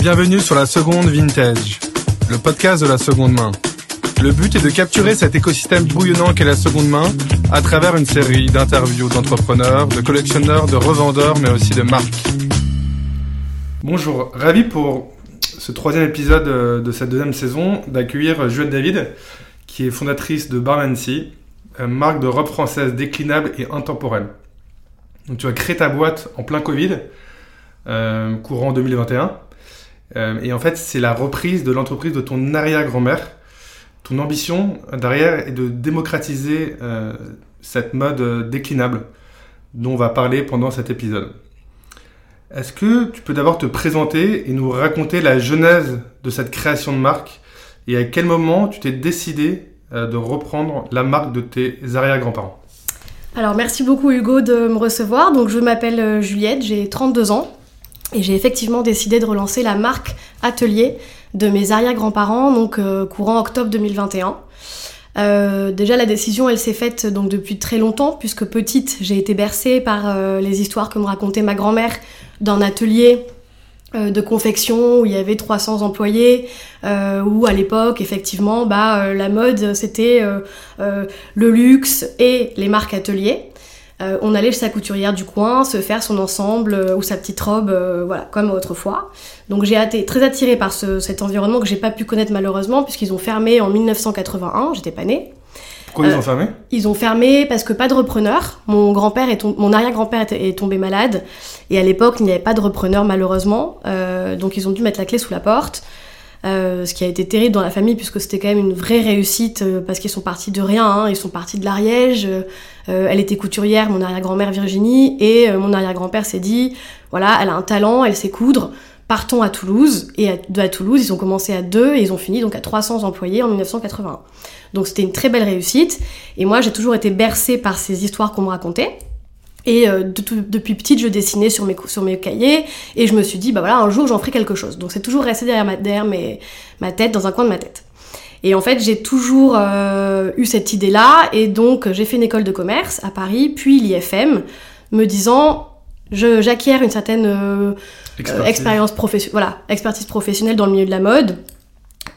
Bienvenue sur la seconde vintage, le podcast de la seconde main. Le but est de capturer cet écosystème bouillonnant qu'est la seconde main à travers une série d'interviews d'entrepreneurs, de collectionneurs, de revendeurs, mais aussi de marques. Bonjour, ravi pour ce troisième épisode euh, de cette deuxième saison d'accueillir Juliette David, qui est fondatrice de Barlancy, marque de robe française déclinable et intemporelle. Donc tu as créé ta boîte en plein Covid, euh, courant 2021. Euh, et en fait, c'est la reprise de l'entreprise de ton arrière-grand-mère. Ton ambition derrière est de démocratiser euh, cette mode déclinable dont on va parler pendant cet épisode. Est-ce que tu peux d'abord te présenter et nous raconter la genèse de cette création de marque et à quel moment tu t'es décidé de reprendre la marque de tes arrière-grands-parents? Alors merci beaucoup Hugo de me recevoir. Donc je m'appelle euh, Juliette, j'ai 32 ans et j'ai effectivement décidé de relancer la marque Atelier de mes arrière-grands-parents, donc euh, courant octobre 2021. Euh, déjà la décision elle s'est faite donc depuis très longtemps puisque petite j'ai été bercée par les histoires que me racontait ma grand-mère d'un atelier euh, de confection où il y avait 300 employés, euh, où à l'époque, effectivement, bah, euh, la mode, c'était le luxe et les marques ateliers. On allait chez sa couturière du coin se faire son ensemble ou sa petite robe, voilà, comme autrefois. Donc j'ai été très attirée par cet environnement que j'ai pas pu connaître malheureusement, puisqu'ils ont fermé en 1981, j'étais pas née. Pourquoi ils ont fermé? Ils ont fermé parce que pas de repreneur. Mon grand-père et mon arrière-grand-père est, tombé malade et à l'époque il n'y avait pas de repreneur malheureusement, euh, donc ils ont dû mettre la clé sous la porte. Euh, ce qui a été terrible dans la famille puisque c'était quand même une vraie réussite euh, parce qu'ils sont partis de rien, hein. ils sont partis de l'Ariège. Elle était couturière, mon arrière-grand-mère Virginie, et mon arrière-grand-père s'est dit voilà, elle a un talent, elle sait coudre, partons à Toulouse. Et à, à Toulouse, ils ont commencé à deux et ils ont fini donc à 300 employés en 1981. Donc c'était une très belle réussite. Et moi, j'ai toujours été bercée par ces histoires qu'on me racontait. Et euh, depuis petite, je dessinais sur mes, sur mes cahiers et je me suis dit, bah voilà, un jour j'en ferai quelque chose. Donc c'est toujours resté derrière, ma, derrière ma tête, dans un coin de ma tête. Et en fait, j'ai toujours euh, eu cette idée-là et donc j'ai fait une école de commerce à Paris, puis l'IFM, me disant, j'acquiers une certaine euh, expérience professionnelle, voilà, expertise professionnelle dans le milieu de la mode.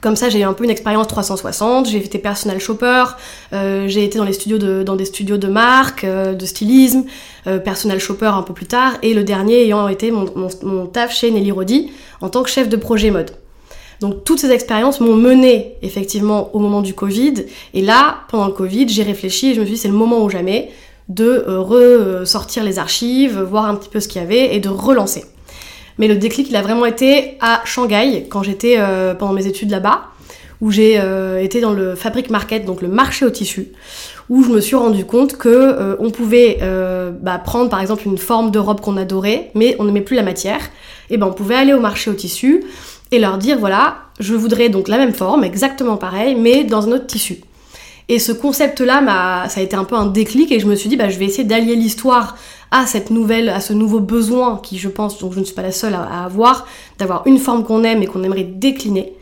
Comme ça, j'ai eu un peu une expérience 360. J'ai été personal shopper, euh, j'ai été dans les studios de, dans des studios de marque, euh, de stylisme, euh, personal shopper un peu plus tard, et le dernier ayant été mon, mon, taf chez Nelly Rodi en tant que chef de projet mode. Donc toutes ces expériences m'ont mené effectivement au moment du Covid. Et là, pendant le Covid, j'ai réfléchi et je me suis dit c'est le moment ou jamais de ressortir les archives, voir un petit peu ce qu'il y avait et de relancer. Mais le déclic, il a vraiment été à Shanghai, quand j'étais euh, pendant mes études là-bas, où j'ai euh, été dans le fabric market, donc le marché au tissu, où je me suis rendu compte que euh, on pouvait bah, prendre par exemple une forme de robe qu'on adorait, mais on n'aimait plus la matière. Et ben on pouvait aller au marché au tissu et leur dire voilà, je voudrais donc la même forme, exactement pareil, mais dans un autre tissu. Et ce concept-là, ça a été un peu un déclic et je me suis dit, bah, je vais essayer d'allier l'histoire à cette nouvelle, à ce nouveau besoin qui, je pense, donc je ne suis pas la seule à, avoir, d'avoir une forme qu'on aime et qu'on aimerait décliner.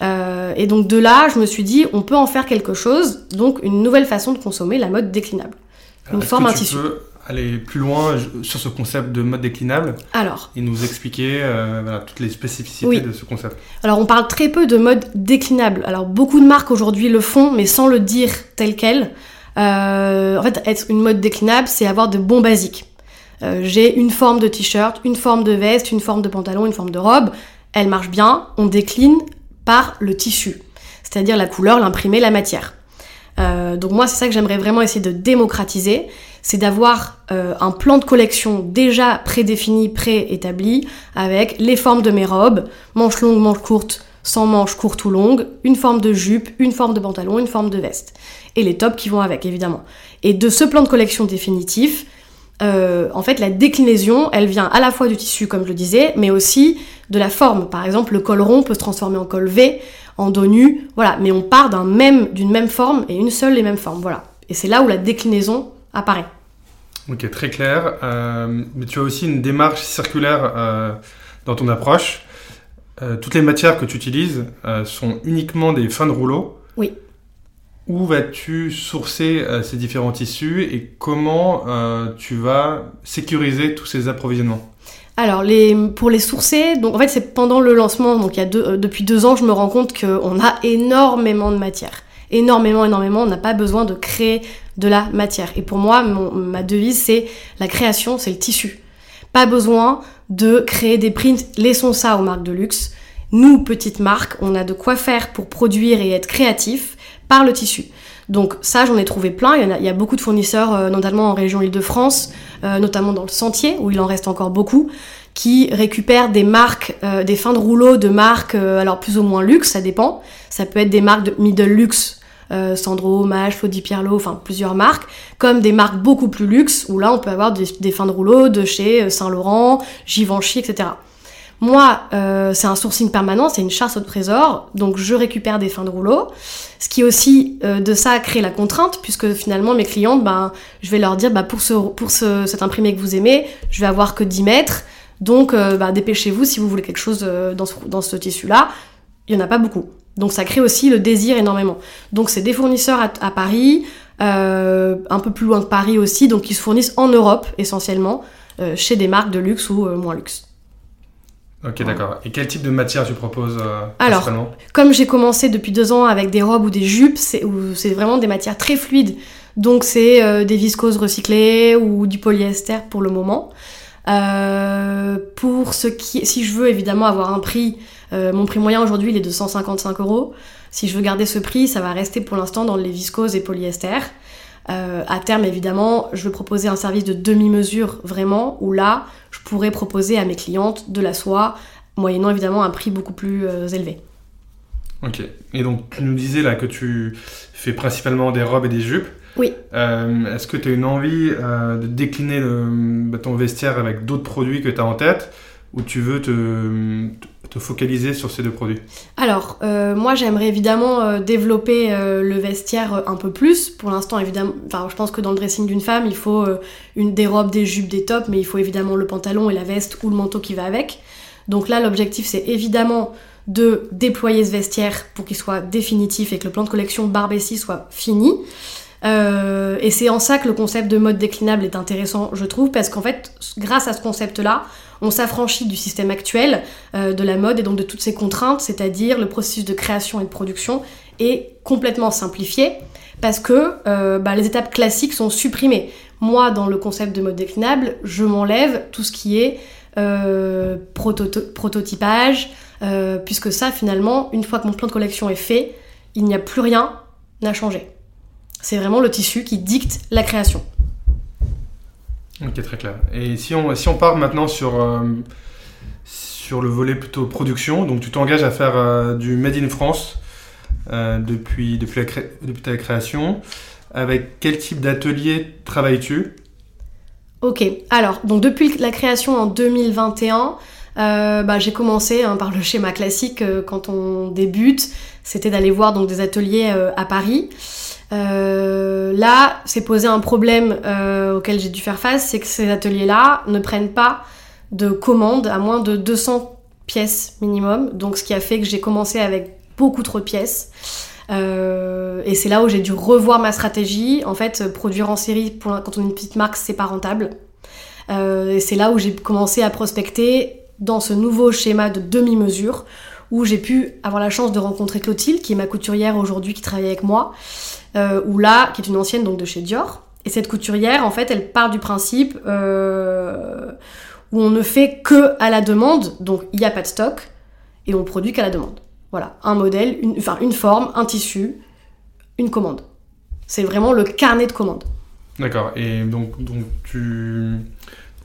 Euh, et donc de là, je me suis dit, on peut en faire quelque chose, donc une nouvelle façon de consommer la mode déclinable. une forme, un tissu. Peux aller plus loin sur ce concept de mode déclinable Alors. Et nous expliquer euh, toutes les spécificités de ce concept. Alors on parle très peu de mode déclinable. Alors beaucoup de marques aujourd'hui le font, mais sans le dire tel quel. Euh, en fait, être une mode déclinable, c'est avoir de bons basiques. Euh, j'ai une forme de t-shirt, une forme de veste, une forme de pantalon, une forme de robe. Elle marche bien, on décline par le tissu, c'est-à-dire la couleur, l'imprimé, la matière. Euh, donc moi, c'est ça que j'aimerais vraiment essayer de démocratiser, c'est d'avoir euh, un plan de collection déjà prédéfini, préétabli, avec les formes de mes robes, manches longues, manches courtes, sans manches courtes ou longues, une forme de jupe, une forme de pantalon, une forme de veste. Et les tops qui vont avec, évidemment. Et de ce plan de collection définitif, euh, en fait, la déclinaison, elle vient à la fois du tissu, comme je le disais, mais aussi de la forme. Par exemple, le col rond peut se transformer en col V, en dos nu, voilà. Mais on part d'un même, d'une même forme et une seule et mêmes formes, voilà. Et c'est là où la déclinaison apparaît. Ok, très clair. Euh, mais tu as aussi une démarche circulaire euh, dans ton approche. toutes les matières que tu utilises sont uniquement des fins de rouleau. Oui. où vas-tu sourcer euh, ces différents tissus et comment euh, tu vas sécuriser tous ces approvisionnements? Alors, les, pour les sourcer, donc en fait, c'est pendant le lancement, donc il y a deux, euh, depuis deux ans, je me rends compte qu'on a énormément de matière. Énormément, énormément. On n'a pas besoin de créer de la matière. Et pour moi, ma devise, c'est la création, c'est le tissu. Pas besoin de créer des prints. Laissons ça aux marques de luxe. Nous, petites marques, on a de quoi faire pour produire et être créatif par le tissu. Donc ça, j'en ai trouvé plein. Il y, a, beaucoup de fournisseurs, euh, notamment en région Île-de-France, euh, notamment dans le sentier, où il en reste encore beaucoup, qui récupèrent des marques, euh, des fins de rouleau de marques, alors plus ou moins luxe, ça dépend. Ça peut être des marques de middle luxe, Sandro, Mage, Flo Pierlo, enfin plusieurs marques, comme des marques beaucoup plus luxe, où là on peut avoir des, fins de rouleau de chez Saint-Laurent, Givenchy, etc. Moi, euh, c'est un sourcing permanent, c'est une chasse au trésor, donc je récupère des fins de rouleau. Ce qui aussi euh, de ça crée la contrainte, puisque finalement mes clientes, ben, je vais leur dire, bah, pour, ce, pour ce, cet imprimé que vous aimez, je vais avoir que 10 mètres, donc euh, bah, dépêchez-vous si vous voulez quelque chose dans ce, dans ce tissu-là. Il n'y en a pas beaucoup. Donc ça crée aussi le désir énormément. Donc c'est des fournisseurs à, Paris, un peu plus loin que Paris aussi, donc ils se fournissent en Europe essentiellement, chez des marques de luxe ou moins luxe. Ok, d'accord. Et quel type de matière tu proposes euh, Alors, comme j'ai commencé depuis deux ans avec des robes ou des jupes, c'est vraiment des matières très fluides. Donc, c'est euh, des viscoses recyclées ou du polyester pour le moment. Euh, pour ce qui, si je veux évidemment avoir un prix, mon prix moyen aujourd'hui il est de 155 euros. Si je veux garder ce prix, ça va rester pour l'instant dans les viscoses et polyester. Euh, à terme, évidemment, je veux proposer un service de demi-mesure vraiment, où là, je pourrais proposer à mes clientes de la soie, moyennant évidemment un prix beaucoup plus euh, élevé. Ok. Et donc, tu nous disais là que tu fais principalement des robes et des jupes. Oui. Euh, est-ce que tu as une envie de décliner bah, ton vestiaire avec d'autres produits que tu as en tête? Ou tu veux te, te focaliser sur ces deux produits Alors, euh, moi j'aimerais évidemment euh, développer euh, le vestiaire un peu plus. Pour l'instant, évidemment, je pense que dans le dressing d'une femme, il faut une, des robes, des jupes, des tops, mais il faut évidemment le pantalon et la veste ou le manteau qui va avec. Donc là, l'objectif c'est évidemment de déployer ce vestiaire pour qu'il soit définitif et que le plan de collection Barbessi soit fini. Et c'est en ça que le concept de mode déclinable est intéressant, je trouve, parce qu'en fait, grâce à ce concept-là, on s'affranchit du système actuel euh, de la mode et donc de toutes ces contraintes, c'est-à-dire le processus de création et de production est complètement simplifié parce que euh, bah, les étapes classiques sont supprimées. Moi, dans le concept de mode déclinable, je m'enlève tout ce qui est euh, prototypage, puisque ça, finalement, une fois que mon plan de collection est fait, il n'y a plus rien à changer. C'est vraiment le tissu qui dicte la création. Ok, très clair. Et si on, si on part maintenant sur, euh, sur le volet plutôt production, donc tu t'engages à faire euh, du Made in France euh, depuis, depuis, la depuis ta création. Avec quel type d'atelier travailles-tu? Ok, alors, donc depuis la création en 2021, bah, j'ai commencé hein, par le schéma classique quand on débute, c'était d'aller voir donc, des ateliers à Paris. Euh, là, c'est posé un problème euh, auquel j'ai dû faire face, c'est que ces ateliers-là ne prennent pas de commandes à moins de 200 pièces minimum. Donc, ce qui a fait que j'ai commencé avec beaucoup trop de pièces. Euh, et c'est là où j'ai dû revoir ma stratégie. En fait, produire en série pour, quand on est une petite marque, c'est pas rentable. et c'est là où j'ai commencé à prospecter dans ce nouveau schéma de demi-mesure où j'ai pu avoir la chance de rencontrer Clotilde, qui est ma couturière aujourd'hui, qui travaille avec moi, euh, ou là, qui est une ancienne donc de chez Dior. Et cette couturière, en fait, elle part du principe euh, où on ne fait que à la demande, donc il n'y a pas de stock, et on produit qu'à la demande. Voilà, un modèle, enfin une forme, un tissu, une commande. C'est vraiment le carnet de commandes. D'accord, et donc, donc tu,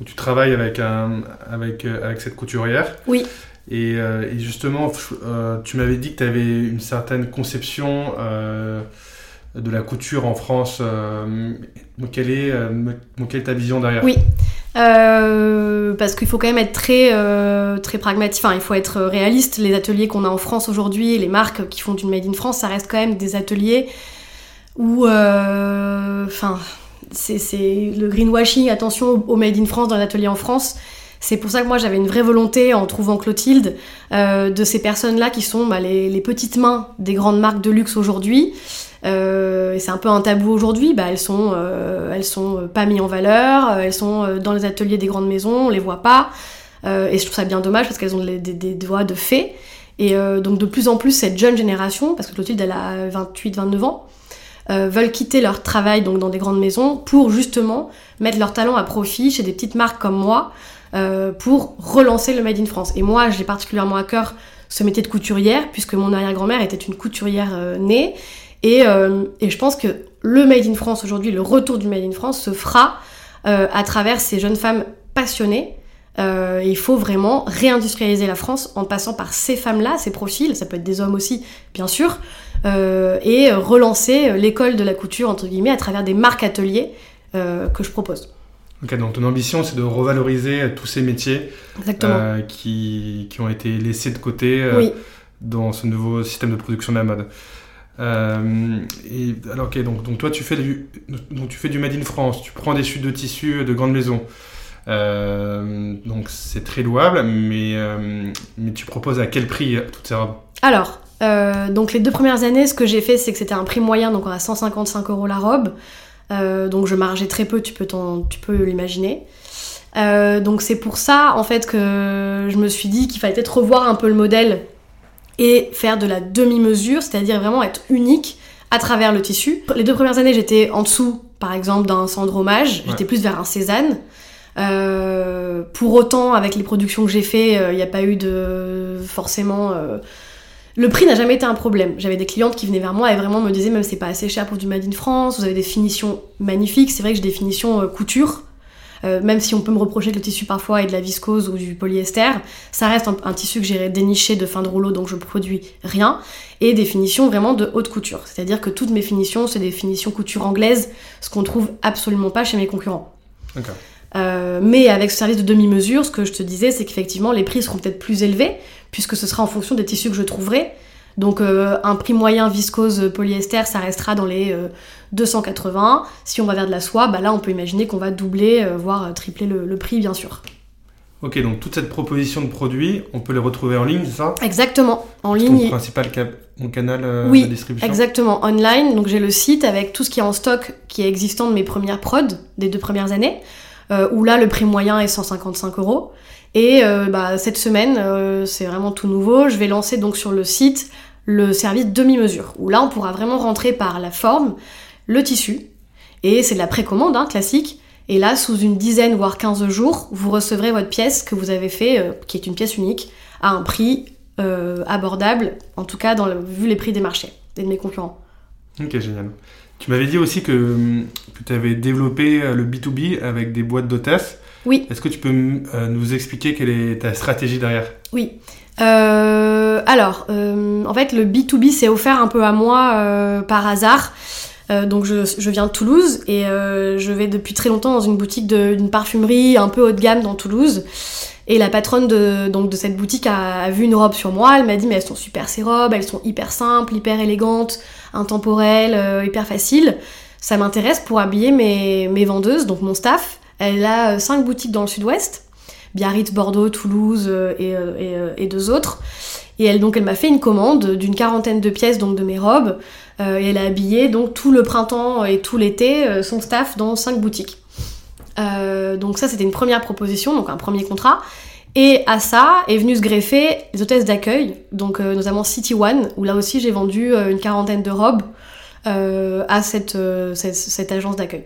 tu travailles avec, un, avec, euh, avec cette couturière. Oui. Et, euh, et justement, tu m'avais dit que tu avais une certaine conception de la couture en France. Euh, quelle, est, euh, quelle est ta vision derrière? Oui, euh, parce qu'il faut quand même être très, très pragmatique, enfin il faut être réaliste. Les ateliers qu'on a en France aujourd'hui, les marques qui font du Made in France, ça reste quand même des ateliers où... Enfin, c'est le greenwashing, attention au Made in France dans les ateliers en France. C'est pour ça que moi j'avais une vraie volonté en trouvant Clotilde de ces personnes-là qui sont bah, les, petites mains des grandes marques de luxe aujourd'hui, Euh, et c'est un peu un tabou aujourd'hui. Bah, elles sont, elles sont pas mises en valeur. Elles sont dans les ateliers des grandes maisons. On les voit pas. et je trouve ça bien dommage parce qu'elles ont des, des, des doigts de fées. Et donc de plus en plus cette jeune génération, parce que Clotilde elle a 28-29 ans, veulent quitter leur travail donc dans des grandes maisons pour justement mettre leur talent à profit chez des petites marques comme moi euh, pour relancer le Made in France. Et moi, j'ai particulièrement à cœur ce métier de couturière, puisque mon arrière-grand-mère était une couturière euh, née. Et, euh, et, je pense que le Made in France aujourd'hui, le retour du Made in France se fera à travers ces jeunes femmes passionnées. Il faut vraiment réindustrialiser la France en passant par ces femmes-là, ces profils, ça peut être des hommes aussi, bien sûr, et relancer l'école de la couture, entre guillemets, à travers des marques ateliers que je propose. Ok, donc ton ambition, c'est de revaloriser tous ces métiers euh, qui, qui, ont été laissés de côté euh, dans ce nouveau système de production de la mode. Euh, et, alors, ok, donc, donc toi, tu fais, du, donc, tu fais du Made in France, tu prends des chutes de tissus de grandes maisons. Donc c'est très louable, mais, mais tu proposes à quel prix toutes ces robes? Alors, donc les deux premières années, ce que j'ai fait, c'est que c'était un prix moyen, donc à 155 euros la robe. Euh, donc je margeais très peu, tu peux, tu peux l'imaginer. Euh, donc c'est pour ça en fait que je me suis dit qu'il fallait peut-être revoir un peu le modèle et faire de la demi-mesure, c'est-à-dire vraiment être unique à travers le tissu. Les deux premières années, j'étais en dessous, par exemple, d'un Sandromage, j'étais plus vers un Cézanne. Euh, pour autant, avec les productions que j'ai fait, il n'y a pas eu de forcément le prix n'a jamais été un problème. J'avais des clientes qui venaient vers moi et vraiment me disaient même c'est pas assez cher pour du Made in France, vous avez des finitions magnifiques. C'est vrai que j'ai des finitions euh, couture. Euh, même si on peut me reprocher que le tissu parfois est de la viscose ou du polyester, ça reste un, tissu que j'ai déniché de fin de rouleau, donc je produis rien, et des finitions vraiment de haute couture. C'est-à-dire que toutes mes finitions, c'est des finitions couture anglaise, ce qu'on trouve absolument pas chez mes concurrents. Euh, mais avec ce service de demi-mesure, ce que je te disais, c'est qu'effectivement, les prix seront peut-être plus élevés, puisque ce sera en fonction des tissus que je trouverai. Donc euh, un prix moyen viscose polyester, ça restera dans les 280. Euh, si on va vers de la soie, bah là on peut imaginer qu'on va doubler, voire tripler le, prix bien sûr. Ok, donc toute cette proposition de produits, on peut les retrouver en ligne, c'est ça? Exactement, en ligne. Ton principal canal oui, de distribution? exactement, online. Donc j'ai le site avec tout ce qui est en stock, qui est existant de mes premières prods, des deux premières années, où là le prix moyen est 155 euros. Et euh, bah, cette semaine, euh, c'est vraiment tout nouveau, je vais lancer donc sur le site le service demi-mesure, où là on pourra vraiment rentrer par la forme, le tissu, et c'est de la précommande hein, classique, et là sous une dizaine voire 15 jours, vous recevrez votre pièce que vous avez fait, euh, qui est une pièce unique, à un prix abordable, en tout cas vu les prix des marchés et de mes concurrents. Ok, génial. Tu m'avais dit aussi que, que tu avais développé le B2B avec des boîtes d'hôtesse. Oui. Est-ce que tu peux euh, nous expliquer quelle est ta stratégie derrière? Oui. Euh, alors, euh, en fait, le B2B s'est offert un peu à moi par hasard. Donc je, viens de Toulouse et je vais depuis très longtemps dans une boutique d'une parfumerie un peu haut de gamme dans Toulouse. Et la patronne de, donc, de cette boutique a, vu une robe sur moi, elle m'a dit mais elles sont super ces robes, elles sont hyper simples, hyper élégantes, intemporelles, hyper faciles. Ça m'intéresse pour habiller mes, mes vendeuses, donc mon staff. Elle a euh, cinq boutiques dans le sud-ouest, Biarritz, Bordeaux, Toulouse euh, euh, et, deux autres. Et elle, donc, elle m'a fait une commande d'une quarantaine de pièces donc de mes robes. Et elle a habillé donc tout le printemps et tout l'été son staff dans cinq boutiques. donc ça, c'était une première proposition, donc un premier contrat. Et à ça est venu se greffer les hôtesses d'accueil, donc notamment City One, où là aussi j'ai vendu une quarantaine de robes à cette, cette agence d'accueil.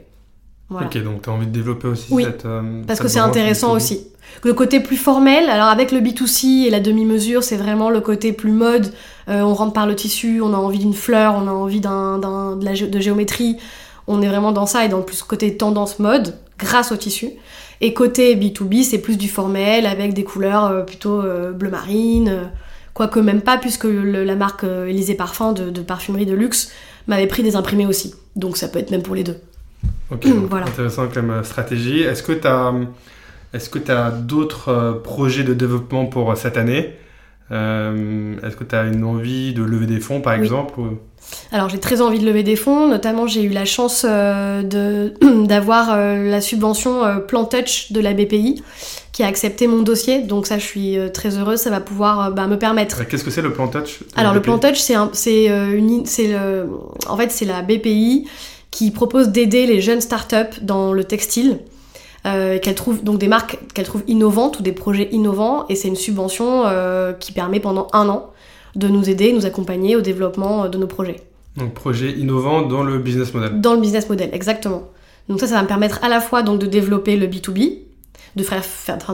Ok, donc tu as envie de développer aussi cette. Euh, parce que c'est intéressant aussi. Le côté plus formel, alors avec le B2C et la demi-mesure, c'est vraiment le côté plus mode. Euh, on rentre par le tissu, on a envie d'une fleur, on a envie d'un, de, la, de géométrie. On est vraiment dans ça et dans le plus côté tendance mode, grâce au tissu. Et côté B2B, c'est plus du formel avec des couleurs euh, plutôt bleu marine. quoique même pas, puisque la marque Élysée Parfum de, de parfumerie de luxe m'avait pris des imprimés aussi. Donc ça peut être même pour les deux. Ok, intéressant comme euh, stratégie. Est-ce que tu as, est-ce que as d'autres euh, projets de développement pour euh, cette année? Est-ce que tu as une envie de lever des fonds, par exemple alors j'ai très envie de lever des fonds, notamment j'ai eu la chance d'avoir la subvention Plan Touch de la BPI qui a accepté mon dossier. Donc ça, je suis très heureuse. Ça va pouvoir bah, me permettre. Qu'est-ce que c'est le plan touch? Alors le plan touch, c'est une, en fait c'est la BPI qui propose d'aider les jeunes startups dans le textile. Euh, qu'elle trouve donc des marques qu'elle trouve innovantes ou des projets innovants et c'est une subvention qui permet pendant un an de nous aider, nous accompagner au développement de nos projets. Donc projet innovant dans le business model. Dans le business model, exactement. Donc ça, ça va me permettre à la fois donc de développer le B2B, de faire,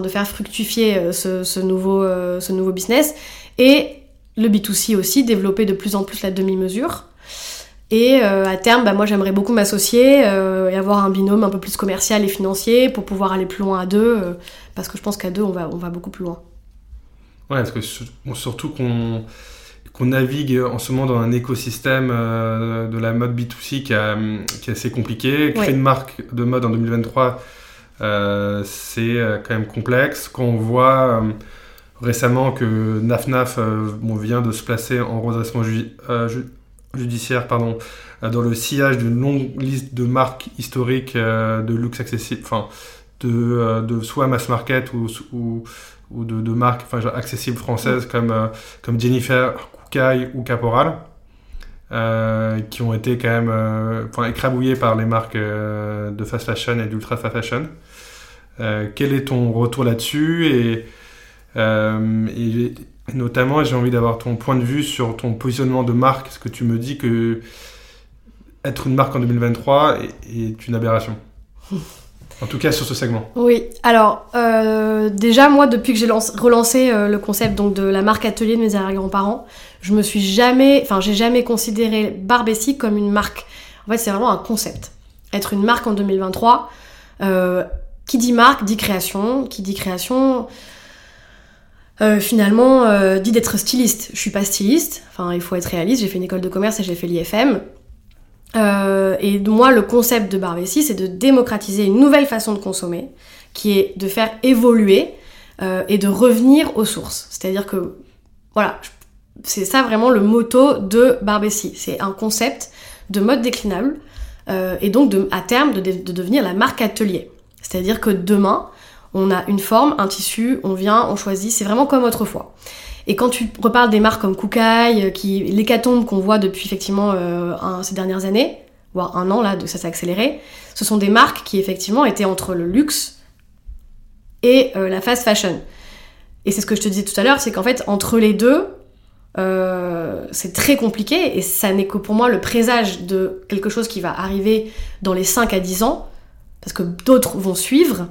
de faire fructifier euh, ce, nouveau, euh, ce nouveau business. Et le B2C aussi, développer de plus en plus la demi-mesure. Et euh, à terme, bah, moi j'aimerais beaucoup m'associer et avoir un binôme un peu plus commercial et financier pour pouvoir aller plus loin à deux, parce que je pense qu'à deux on va, on va beaucoup plus loin. Ouais, parce que surtout qu'on navigue en ce moment dans un écosystème de la mode B2C qui, qui est assez compliqué. Créer une marque de mode en 2023, euh, c'est euh, quand même complexe. Quand on voit euh, récemment que NAFNAF vient de se placer en redressement judiciaire pardon, dans le sillage d'une longue liste de marques historiques de luxe accessible, enfin de, de, soit mass market ou, ou, ou de, de, marques enfin, accessibles françaises comme, comme Jennifer, Koukaï ou Caporal. qui ont été quand même écrabouillés par les marques de fast fashion et d'ultra fast fashion. Euh, quel est ton retour là-dessus et, euh, et, notamment, j'ai envie d'avoir ton point de vue sur ton positionnement de marque. Est-ce que tu me dis que être une marque en 2023 est, une aberration En tout cas sur ce segment. Oui, alors euh, déjà moi depuis que j'ai relancé le concept donc de la marque atelier de mes arrière-grands-parents, je me suis jamais, enfin j'ai jamais considéré Barbessi comme une marque. En fait c'est vraiment un concept. Être une marque en 2023, qui dit marque dit création, qui dit création euh, finalement euh, dit d'être styliste. Je suis pas styliste, enfin il faut être réaliste, j'ai fait une école de commerce et j'ai fait l'IFM. Euh, et moi le concept de Barbessi c'est de démocratiser une nouvelle façon de consommer, qui est de faire évoluer et de revenir aux sources. C'est-à-dire que voilà, c'est ça vraiment le motto de Barbessi. C'est un concept de mode déclinable et donc à terme de devenir la marque atelier. C'est-à-dire que demain, on a une forme, un tissu, on vient, on choisit, c'est vraiment comme autrefois. Et quand tu reparles des marques comme Koukaï, euh, qui l'hécatombe qu'on voit depuis effectivement euh, ces dernières années, voire un an là, ça s'est accéléré, ce sont des marques qui effectivement étaient entre le luxe et euh, la fast fashion. Et c'est ce que je te disais tout à l'heure, c'est qu'en fait entre les deux, c'est très compliqué et ça n'est que pour moi le présage de quelque chose qui va arriver dans les 5 à 10 ans parce que d'autres vont suivre,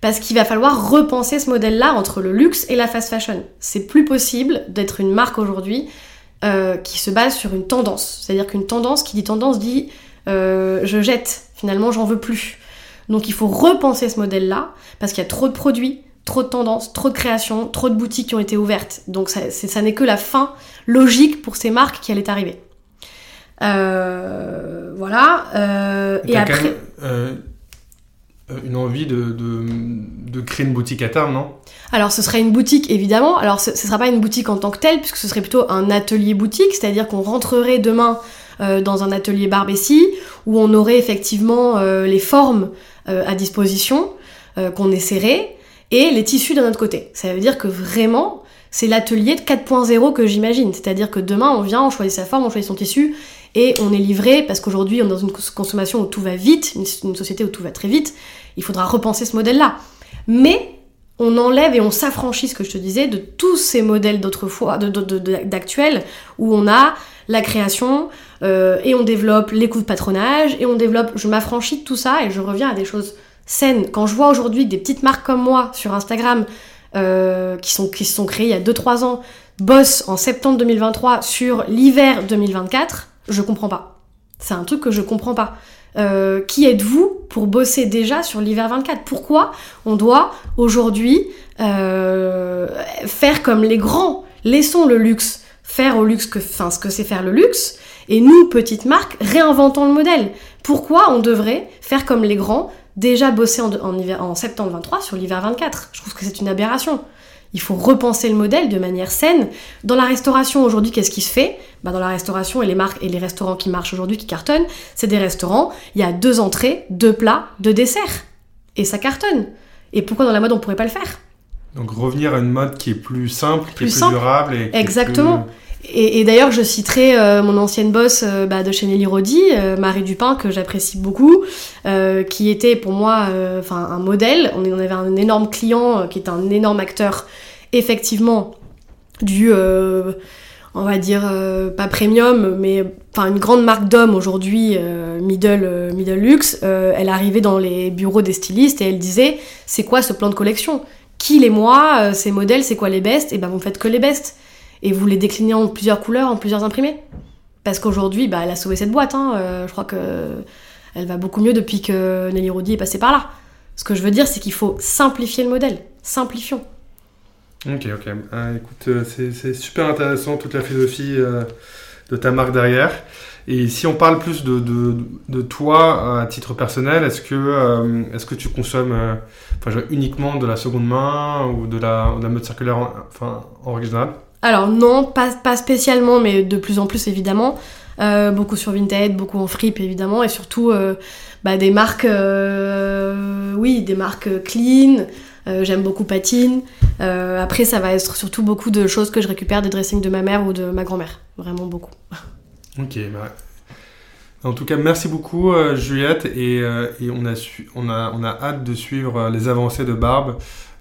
parce qu'il va falloir repenser ce modèle-là entre le luxe et la fast fashion. C'est plus possible d'être une marque aujourd'hui euh, qui se base sur une tendance. C'est-à-dire qu'une tendance qui dit tendance dit euh, je jette, finalement j'en veux plus. Donc il faut repenser ce modèle-là, parce qu'il y a trop de produits, trop de tendances, trop de créations, trop de boutiques qui ont été ouvertes. Donc ça, ça n'est que la fin logique pour ces marques qui allaient arriver. Euh, voilà. et après. Euh, une envie de, de, créer une boutique à terme, non? Alors ce serait une boutique évidemment, alors ce ne sera pas une boutique en tant que telle, puisque ce serait plutôt un atelier boutique, c'est-à-dire qu'on rentrerait demain euh, dans un atelier Barbessi, où on aurait effectivement euh, les formes à disposition, qu'on essaierait, et les tissus d'un autre côté. Ça veut dire que vraiment, c'est l'atelier de 4.0 que j'imagine, c'est-à-dire que demain on vient, on choisit sa forme, on choisit son tissu, et on est livré, parce qu'aujourd'hui on est dans une consommation où tout va vite, une société où tout va très vite, il faudra repenser ce modèle-là. Mais on enlève et on s'affranchit, ce que je te disais, de tous ces modèles d'autrefois, d'actuels, où on a la création, euh, et on développe les coups de patronage, et on développe, je m'affranchis de tout ça, et je reviens à des choses saines. Quand je vois aujourd'hui des petites marques comme moi sur Instagram, euh, qui, sont, qui se sont créées il y a 2-3 ans, bossent en septembre 2023 sur l'hiver 2024, je comprends pas. C'est un truc que je comprends pas. Euh, qui êtes-vous pour bosser déjà sur l'hiver 24 Pourquoi on doit aujourd'hui euh, faire comme les grands? Laissons le luxe faire au luxe que, enfin, ce que c'est faire le luxe, et nous, petites marques, réinventons le modèle. Pourquoi on devrait faire comme les grands déjà bossé en, en septembre 23 sur l'hiver 24. Je trouve que c'est une aberration. Il faut repenser le modèle de manière saine. Dans la restauration aujourd'hui, qu'est-ce qui se fait? Bah Dans la restauration et les marques et les restaurants qui marchent aujourd'hui, qui cartonnent, c'est des restaurants. Il y a deux entrées, deux plats, deux desserts, et ça cartonne. Et pourquoi dans la mode on pourrait pas le faire? Donc revenir à une mode qui est plus simple, qui Plus est plus simple. durable et qui est Exactement. plus- Et, d'ailleurs, je citerai euh, mon ancienne boss euh, bah, de chez Rodi, euh, Marie Dupin, que j'apprécie beaucoup, qui était pour moi un modèle. On, avait un énorme client qui est un énorme acteur, effectivement, du, on va dire, pas premium, mais une grande marque d'hommes aujourd'hui, middle, middle luxe. Elle arrivait dans les bureaux des stylistes et elle disait, c'est quoi ce plan de collection? Qui les moi? Ces modèles, c'est quoi les bestes? Et ben vous faites que les bestes et vous les déclinez en plusieurs couleurs, en plusieurs imprimés. Parce qu'aujourd'hui, bah, elle a sauvé cette boîte. hein. Euh, je crois que elle va beaucoup mieux depuis que Nelly Rodi est passée par là. Ce que je veux dire, c'est qu'il faut simplifier le modèle. Simplifions. Ok, ok. Ah, écoute, euh, c'est super intéressant toute la philosophie euh, de ta marque derrière. Et si on parle plus de, de, toi à titre personnel, est-ce que, est-ce que tu consommes enfin, uniquement de la seconde main ou de la, de mode circulaire en, enfin, en Alors non, pas, pas spécialement, mais de plus en plus évidemment. Euh, beaucoup sur Vinted, beaucoup en fripe évidemment, et surtout euh, bah, des marques, euh, oui, des marques clean. J'aime beaucoup Patine. Après, ça va être surtout beaucoup de choses que je récupère des dressings de ma mère ou de ma grand-mère. Vraiment beaucoup. Ok, bah, en tout cas, merci beaucoup Juliette et, on, a su, on, a, on a hâte de suivre les avancées de Barbe.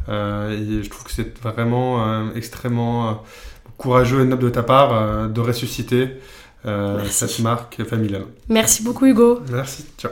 Et je trouve que c'est vraiment extrêmement courageux et noble de ta part euh, de ressusciter euh, cette marque familiale. Merci beaucoup Hugo. Merci, ciao.